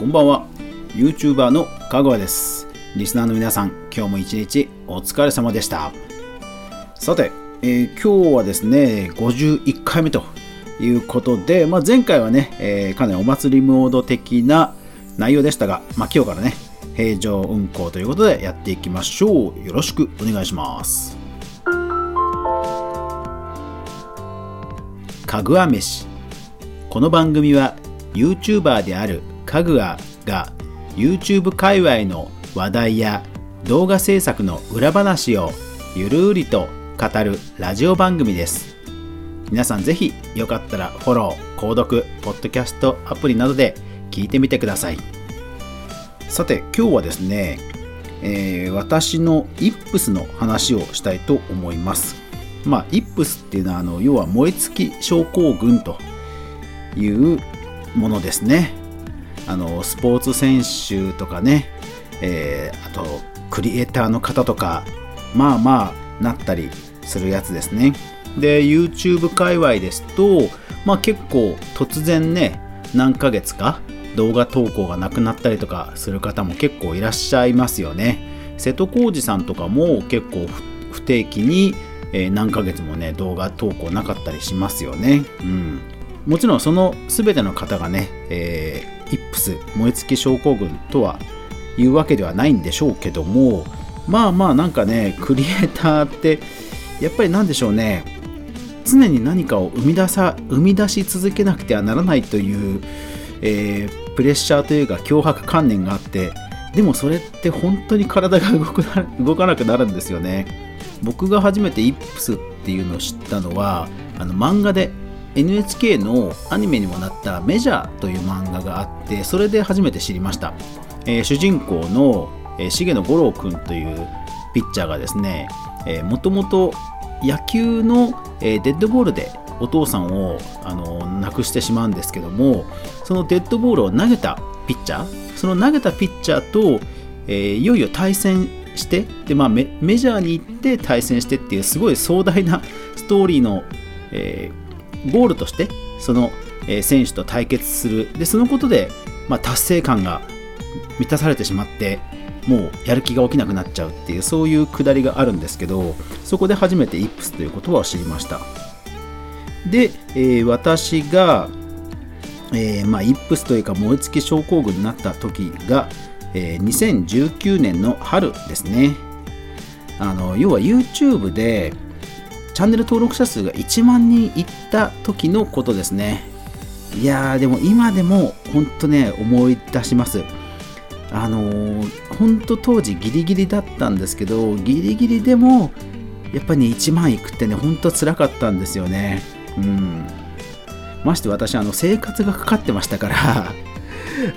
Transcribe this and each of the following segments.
こんばんは。YouTuber のかぐわです。リスナーの皆さん今日も一日お疲れ様でした。さて、えー今日はですね51回目ということで、まあ、前回はね、えーかなりお祭りモード的な内容でしたが、まあ、今日からね平常運行ということでやっていきましょう。よろしくお願いします。かぐわ飯。この番組は YouTuber であるかぐわが YouTube 界隈の話題や動画制作の裏話をゆるりと語るラジオ番組です。皆さんぜひよかったらフォロー、購読、ポッドキャストアプリなどで聞いてみてください。さて今日はですね、えー私のイップスの話をしたいと思います。まあイップスっていうのはあの要は燃え尽き症候群というものですね。あのスポーツ選手とかね、えーあとクリエイターの方とかまあまあなったりするやつですね。で YouTube 界隈ですとまあ結構突然ね何ヶ月か動画投稿がなくなったりとかする方も結構いらっしゃいますよね。瀬戸康史さんとかも結構不定期に、え何ヶ月もね動画投稿なかったりしますよね。うん。もちろんその全ての方がね、えーイップス燃え尽き症候群とはいうわけではないんでしょうけどもまあまあなんかねクリエイターってやっぱりなんでしょうね常に何かを生み出さ生み出し続けなくてはならないという、えープレッシャーというか脅迫観念があってでもそれって本当に体が動く動かなくなるんですよね。僕が初めてイップスっていうのを知ったのはあの漫画で NHK のアニメにもなった「メジャー」という漫画があってそれで初めて知りました、えー主人公の、えー重野五郎君というピッチャーがですねもともと野球の、えーデッドボールでお父さんをあの亡くしてしまうんですけどもそのデッドボールを投げたピッチャーその投げたピッチャーと、えーいよいよ対戦してで、まあ、メメジャーに行って対戦してっていうすごい壮大なストーリーの、えーゴールとしてその、選手と対決する。でそのことで、まあ、達成感が満たされてしまってもうやる気が起きなくなっちゃうっていうそういうくだりがあるんですけどそこで初めてイップスという言葉を知りました。で、えー私が、えーまあ、イップスというか燃え尽き症候群になった時が、えー2019年の春ですね。あの要は YouTube でチャンネル登録者数が1万人いった時のことですね。いやーでも今でも本当ね思い出します。あのー、本当当時ギリギリだったんですけどギリギリでもやっぱり、ね、1万いくってね本当辛かったんですよね。うん。まして私あの生活がかかってましたから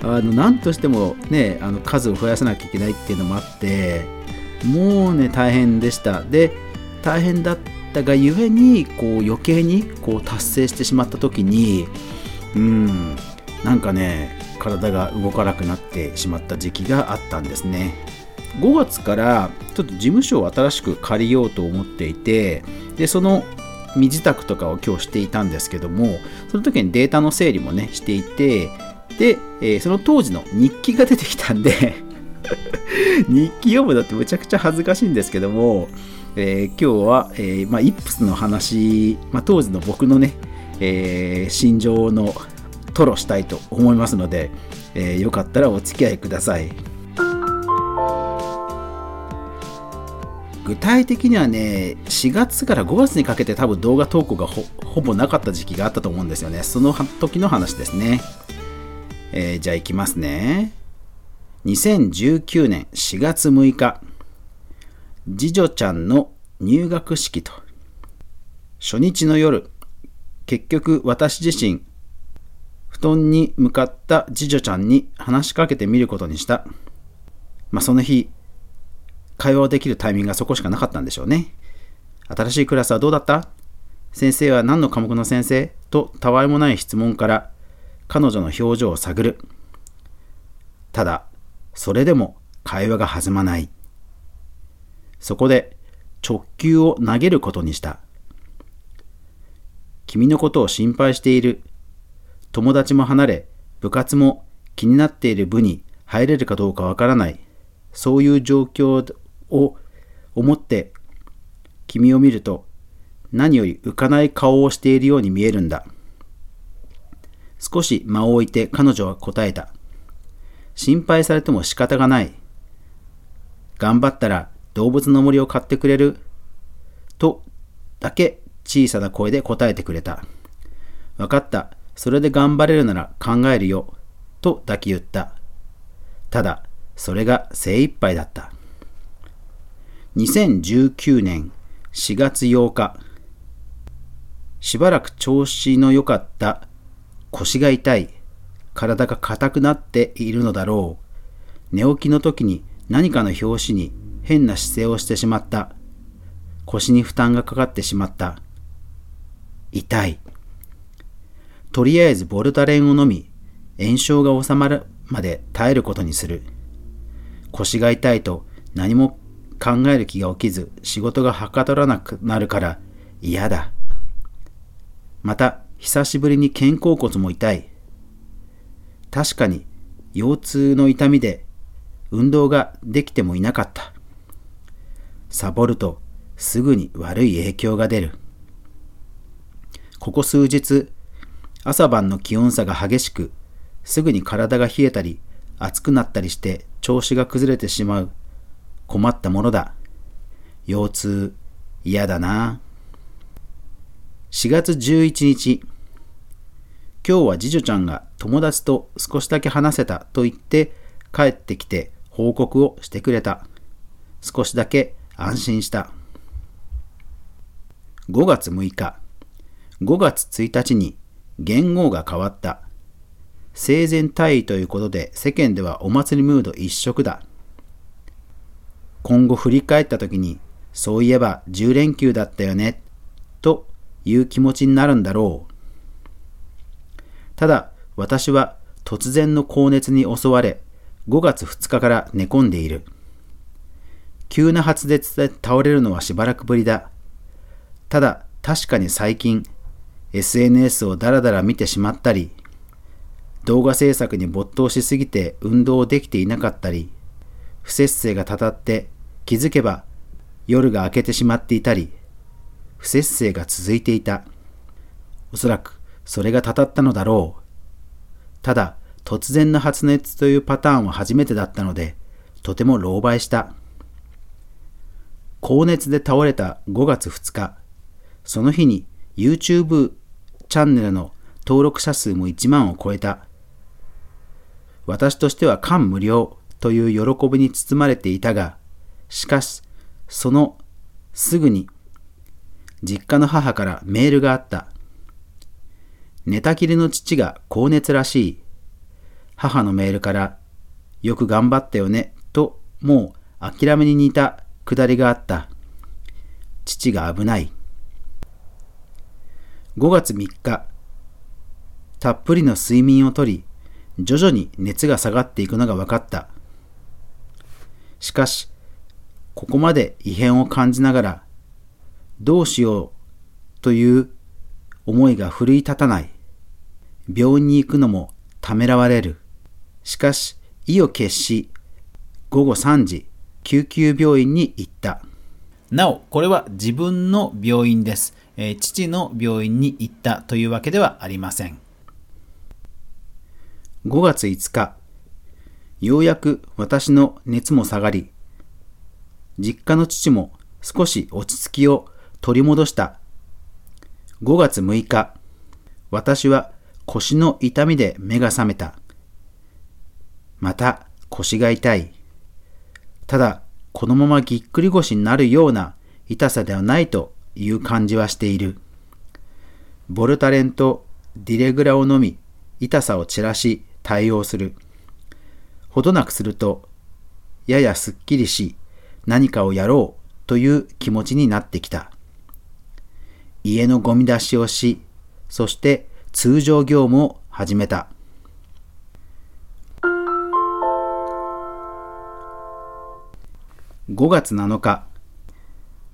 あの何としてもねあの数を増やさなきゃいけないっていうのもあってもうね大変でした。で大変だったがゆえにこう余計にこう達成してしまった時にうんなんかね体が動かなくなってしまった時期があったんですね。5月からちょっと事務所を新しく借りようと思っていてでその身支度とかを今日していたんですけどもその時にデータの整理もねしていてで、えーその当時の日記が出てきたんで日記読むのってむちゃくちゃ恥ずかしいんですけども、えー今日は、えーまあ、イップスの話、まあ、当時の僕のね、えー心情の吐露したいと思いますので、えーよかったらお付き合いください。具体的にはね、4月から5月にかけて多分動画投稿がほぼなかった時期があったと思うんですよね。その時の話ですね。えーじゃあ行きますね。2019年4月6日、次女ちゃんの入学式と、初日の夜、結局私自身、布団に向かった次女ちゃんに話しかけてみることにした。まあその日、会話をできるタイミングがそこしかなかったんでしょうね。新しいクラスはどうだった？先生は何の科目の先生？とたわいもない質問から彼女の表情を探る。ただ、それでも会話が弾まない。そこで直球を投げることにした。君のことを心配している。友達も離れ、部活も気になっている部に入れるかどうかわからない。そういう状況を思って君を見ると何より浮かない顔をしているように見えるんだ。少し間を置いて彼女は答えた。心配されても仕方がない。頑張ったら動物の森を買ってくれる？とだけ小さな声で答えてくれた。わかった。それで頑張れるなら考えるよ。とだけ言った。ただ、それが精一杯だった。2019年4月8日。しばらく調子の良かった腰が痛い。体が硬くなっているのだろう。寝起きの時に何かの拍子に変な姿勢をしてしまった。腰に負担がかかってしまった。痛い。とりあえずボルタレンを飲み、炎症が治まるまで耐えることにする。腰が痛いと何も考える気が起きず仕事がはかどらなくなるから嫌だ。また久しぶりに肩甲骨も痛い。確かに腰痛の痛みで運動ができてもいなかった。サボるとすぐに悪い影響が出る。ここ数日、朝晩の気温差が激しく、すぐに体が冷えたり、熱くなったりして調子が崩れてしまう。困ったものだ。腰痛、嫌だな。4月11日、今日は次女ちゃんが友達と少しだけ話せたと言って帰ってきて報告をしてくれた。少しだけ安心した。5月6日、5月1日に元号が変わった。生前退位ということで世間ではお祭りムード一色だ。今後振り返った時に、そういえば10連休だったよね、という気持ちになるんだろう。ただ、私は突然の高熱に襲われ、5月2日から寝込んでいる。急な発熱で倒れるのはしばらくぶりだ。ただ、確かに最近、SNS をだらだら見てしまったり、動画制作に没頭しすぎて運動できていなかったり、不節制がたたって気づけば夜が明けてしまっていたり、不節制が続いていた。おそらくそれがたたったのだろう。ただ、突然の発熱というパターンは初めてだったので、とても狼狽した。高熱で倒れた5月2日、その日に YouTube チャンネルの登録者数も1万を超えた。私としては感無量という喜びに包まれていたが、しかし、そのすぐに実家の母からメールがあった。寝たきりの父が高熱らしい。母のメールから、よく頑張ったよね、と、もう諦めに似たくだりがあった。父が危ない。5月3日、たっぷりの睡眠をとり、徐々に熱が下がっていくのが分かった。しかし、ここまで異変を感じながら、どうしようという思いが奮い立たない。病院に行くのもためらわれる。しかし、意を決し、午後3時、救急病院に行った。なお、これは自分の病院です。えー、父の病院に行ったというわけではありません。5月5日、ようやく私の熱も下がり、実家の父も少し落ち着きを取り戻した。5月6日、私は腰の痛みで目が覚めた。また腰が痛い。ただ、このままぎっくり腰になるような痛さではないという感じはしている。ボルタレンとディレグラを飲み、痛さを散らし対応する。ほどなくすると、ややすっきりし、何かをやろうという気持ちになってきた。家のゴミ出しをし、そして通常業務を始めた。5月7日、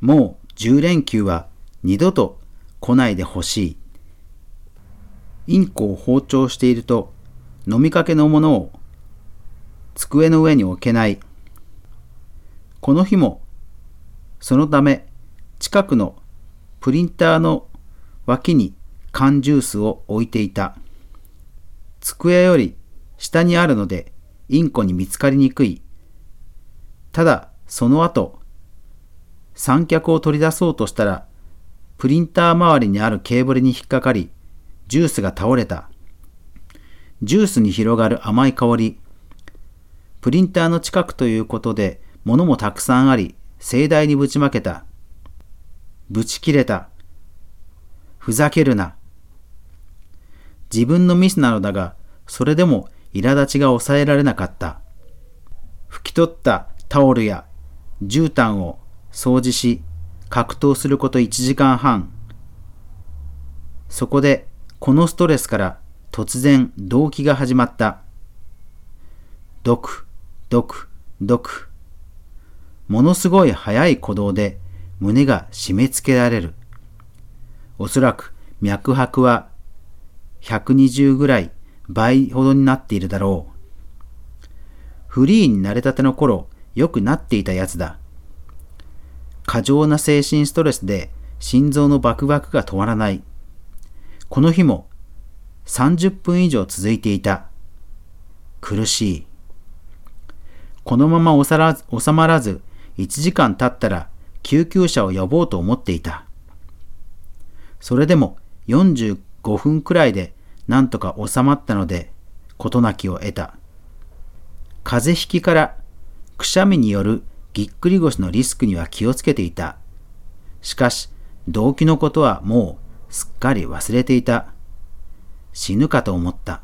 もう10連休は二度と来ないでほしい。インコを包丁していると、飲みかけのものを机の上に置けない。この日も、そのため近くのプリンターの脇に缶ジュースを置いていた。机より下にあるのでインコに見つかりにくい。ただ、その後、三脚を取り出そうとしたら、プリンター周りにあるケーブルに引っかかり、ジュースが倒れた。ジュースに広がる甘い香り。プリンターの近くということで、物もたくさんあり、盛大にぶちまけた。ぶち切れた。ふざけるな。自分のミスなのだが、それでも苛立ちが抑えられなかった。拭き取ったタオルや絨毯を掃除し、格闘すること1時間半。そこで、このストレスから突然動悸が始まった。ドク、ドク、ドク。ものすごい速い鼓動で胸が締め付けられる。おそらく脈拍は120ぐらい倍ほどになっているだろう。フリーになれたての頃、よくなっていたやつだ。過剰な精神ストレスで心臓のバクバクが止まらない。この日も30分以上続いていた。苦しい。このまま収まらず1時間経ったら救急車を呼ぼうと思っていた。それでも45分くらいでなんとか収まったので事なきを得た。風邪ひきからくしゃみによるぎっくり腰のリスクには気をつけていた。しかし、動機のことはもうすっかり忘れていた。死ぬかと思った。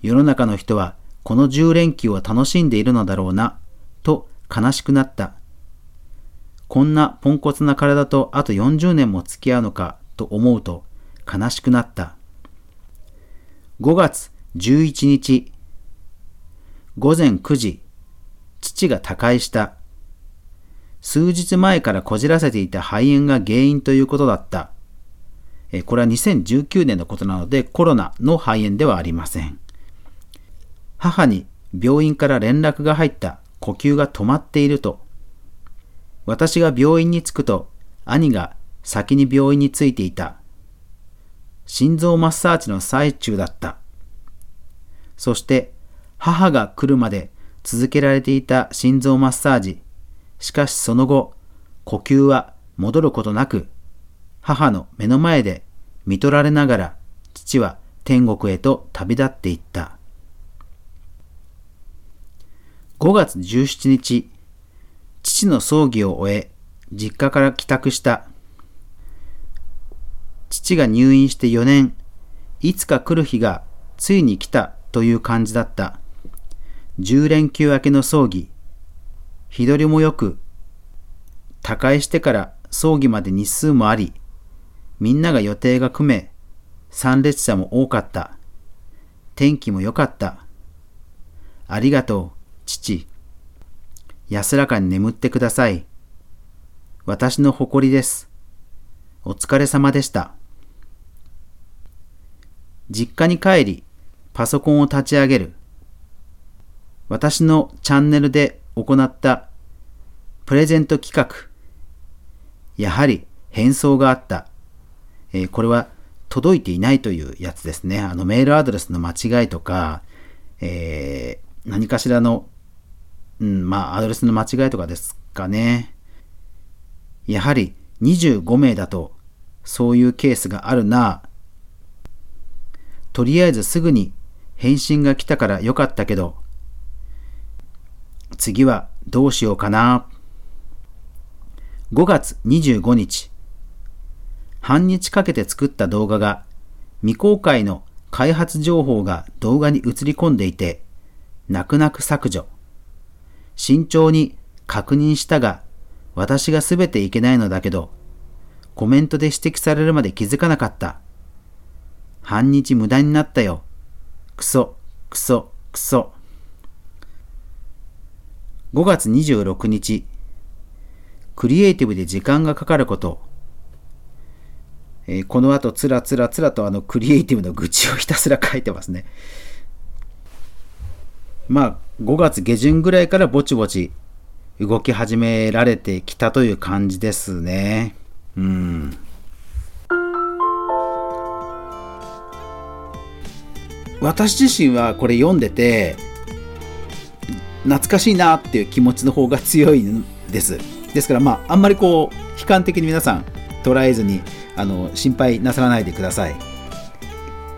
世の中の人はこの10連休を楽しんでいるのだろうな、と悲しくなった。こんなポンコツな体とあと40年も付き合うのかと思うと悲しくなった。5月11日午前9時、父が他界した。数日前からこじらせていた肺炎が原因ということだった。えこれは2019年のことなのでコロナの肺炎ではありません。母に病院から連絡が入った呼吸が止まっていると私が病院に着くと、兄が先に病院に着いていた。心臓マッサージの最中だった。そして、母が来るまで続けられていた心臓マッサージ。しかしその後、呼吸は戻ることなく、母の目の前で見取られながら、父は天国へと旅立っていった。5月17日、父の葬儀を終え、実家から帰宅した。父が入院して4年、いつか来る日がついに来たという感じだった。10連休明けの葬儀。日取りもよく、他界してから葬儀まで日数もあり、みんなが予定が組め、参列者も多かった。天気も良かった。ありがとう、父。安らかに眠ってください。私の誇りです。お疲れ様でした。実家に帰り、パソコンを立ち上げる。私のチャンネルで行ったプレゼント企画。やはり変装があった。えー、これは届いていないというやつですね。あのメールアドレスの間違いとか、えー、何かしらのうん、まあ、アドレスの間違いとかですかね。やはり25名だと、そういうケースがあるな。とりあえずすぐに返信が来たからよかったけど、次はどうしようかな。5月25日、半日かけて作った動画が未公開の開発情報が動画に映り込んでいて、泣く泣く削除。慎重に確認したが、私がすべていけないのだけど、コメントで指摘されるまで気づかなかった。半日無駄になったよ。くそ、くそ、くそ。5月26日、クリエイティブで時間がかかること。えー、この後つらつらつらとあのクリエイティブの愚痴をひたすら書いてますね。まあ5月下旬ぐらいからぼちぼち動き始められてきたという感じですね。うん。私自身はこれ読んでて懐かしいなっていう気持ちの方が強いんです。ですからまああんまりこう悲観的に皆さん捉えずにあの心配なさらないでください。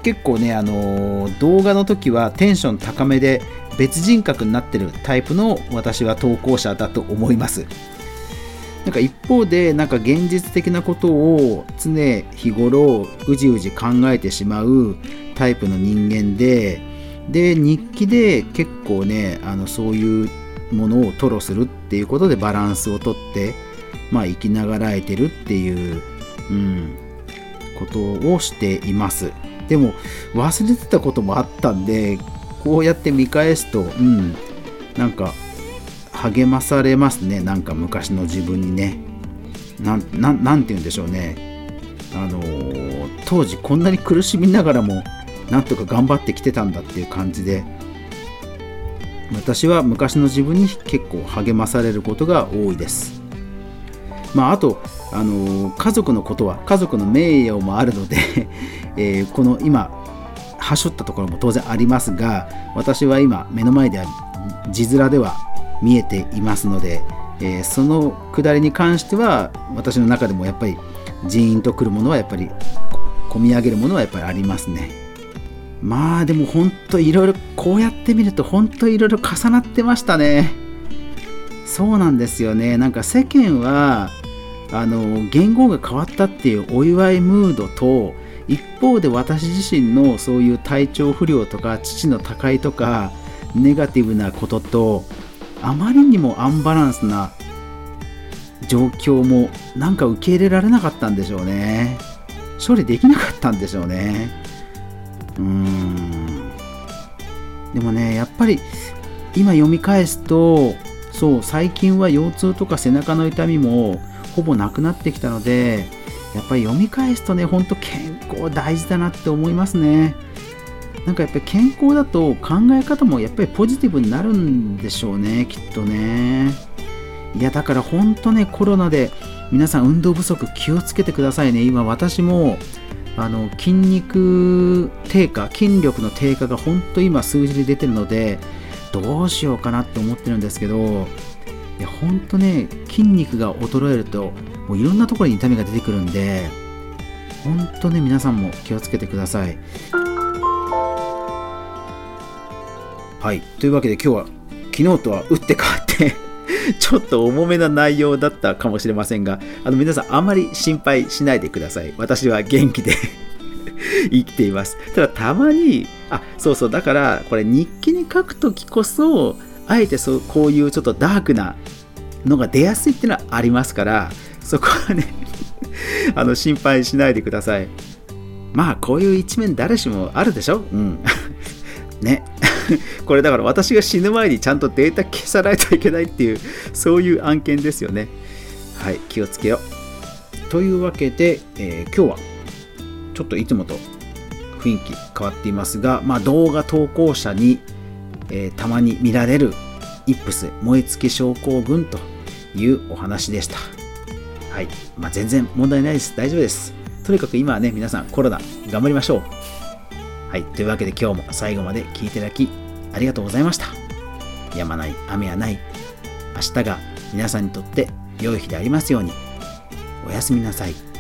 結構ねあの動画の時はテンション高めで別人格になってるタイプの私は投稿者だと思います。なんか一方でなんか現実的なことを常日頃うじうじ考えてしまうタイプの人間でで日記で結構ねあのそういうものを吐露するっていうことでバランスをとってまあ生きながらえてるっていう、うん、ことをしています。でも忘れてたこともあったんでこうやって見返すとうんなんか励まされますね。なんか昔の自分にね。なんなんて言うんでしょうね。あのー、当時こんなに苦しみながらもなんとか頑張ってきてたんだっていう感じで私は昔の自分に結構励まされることが多いです。まああとあのー、家族のことは家族の名誉もあるので えー、この今はしょったところも当然ありますが私は今目の前では字面では見えていますので、えー、そのくだりに関しては私の中でもやっぱりジーンとくるものはやっぱり込み上げるものはやっぱりありますね。まあでも本当いろいろこうやってみると本当いろいろ重なってましたね。そうなんですよね。なんか世間はあの言語が変わったっていうお祝いムードと一方で私自身のそういう体調不良とか父の他界とかネガティブなこととあまりにもアンバランスな状況もなんか受け入れられなかったんでしょうね。処理できなかったんでしょうね。うん。でもねやっぱり今読み返すとそう最近は腰痛とか背中の痛みもほぼなくなってきたのでやっぱり読み返すとねほんと健康大事だなって思いますね。なんかやっぱり健康だと考え方もやっぱりポジティブになるんでしょうねきっとね。いやだからほんとねコロナで皆さん運動不足気をつけてくださいね。今私もあの筋肉低下筋力の低下が本当今数字で出てるのでどうしようかなって思ってるんですけどいやほんとね筋肉が衰えるともういろんなところに痛みが出てくるんでほんとね皆さんも気をつけてください。はい。というわけで今日は昨日とは打って変わって ちょっと重めな内容だったかもしれませんがあの皆さんあまり心配しないでください。私は元気で 生きています。ただたまにあそうそうだからこれ日記に書くときこそあえてそうこういうちょっとダークなのが出やすいっていうのはありますからそこはね あの心配しないでください。まあこういう一面誰しもあるでしょ？うん。ね これだから私が死ぬ前にちゃんとデータ消さないといけないっていうそういう案件ですよねはい気をつけようというわけで、えー、今日はちょっといつもと雰囲気変わっていますが、まあ、動画投稿者に、えー、たまに見られるイップス燃え尽き症候群というお話でした。はい。まあ、全然問題ないです。大丈夫です。とにかく今はね、皆さんコロナ頑張りましょう。はい。というわけで今日も最後まで聞いていただきありがとうございました。やまない、雨はない。明日が皆さんにとって良い日でありますように。おやすみなさい。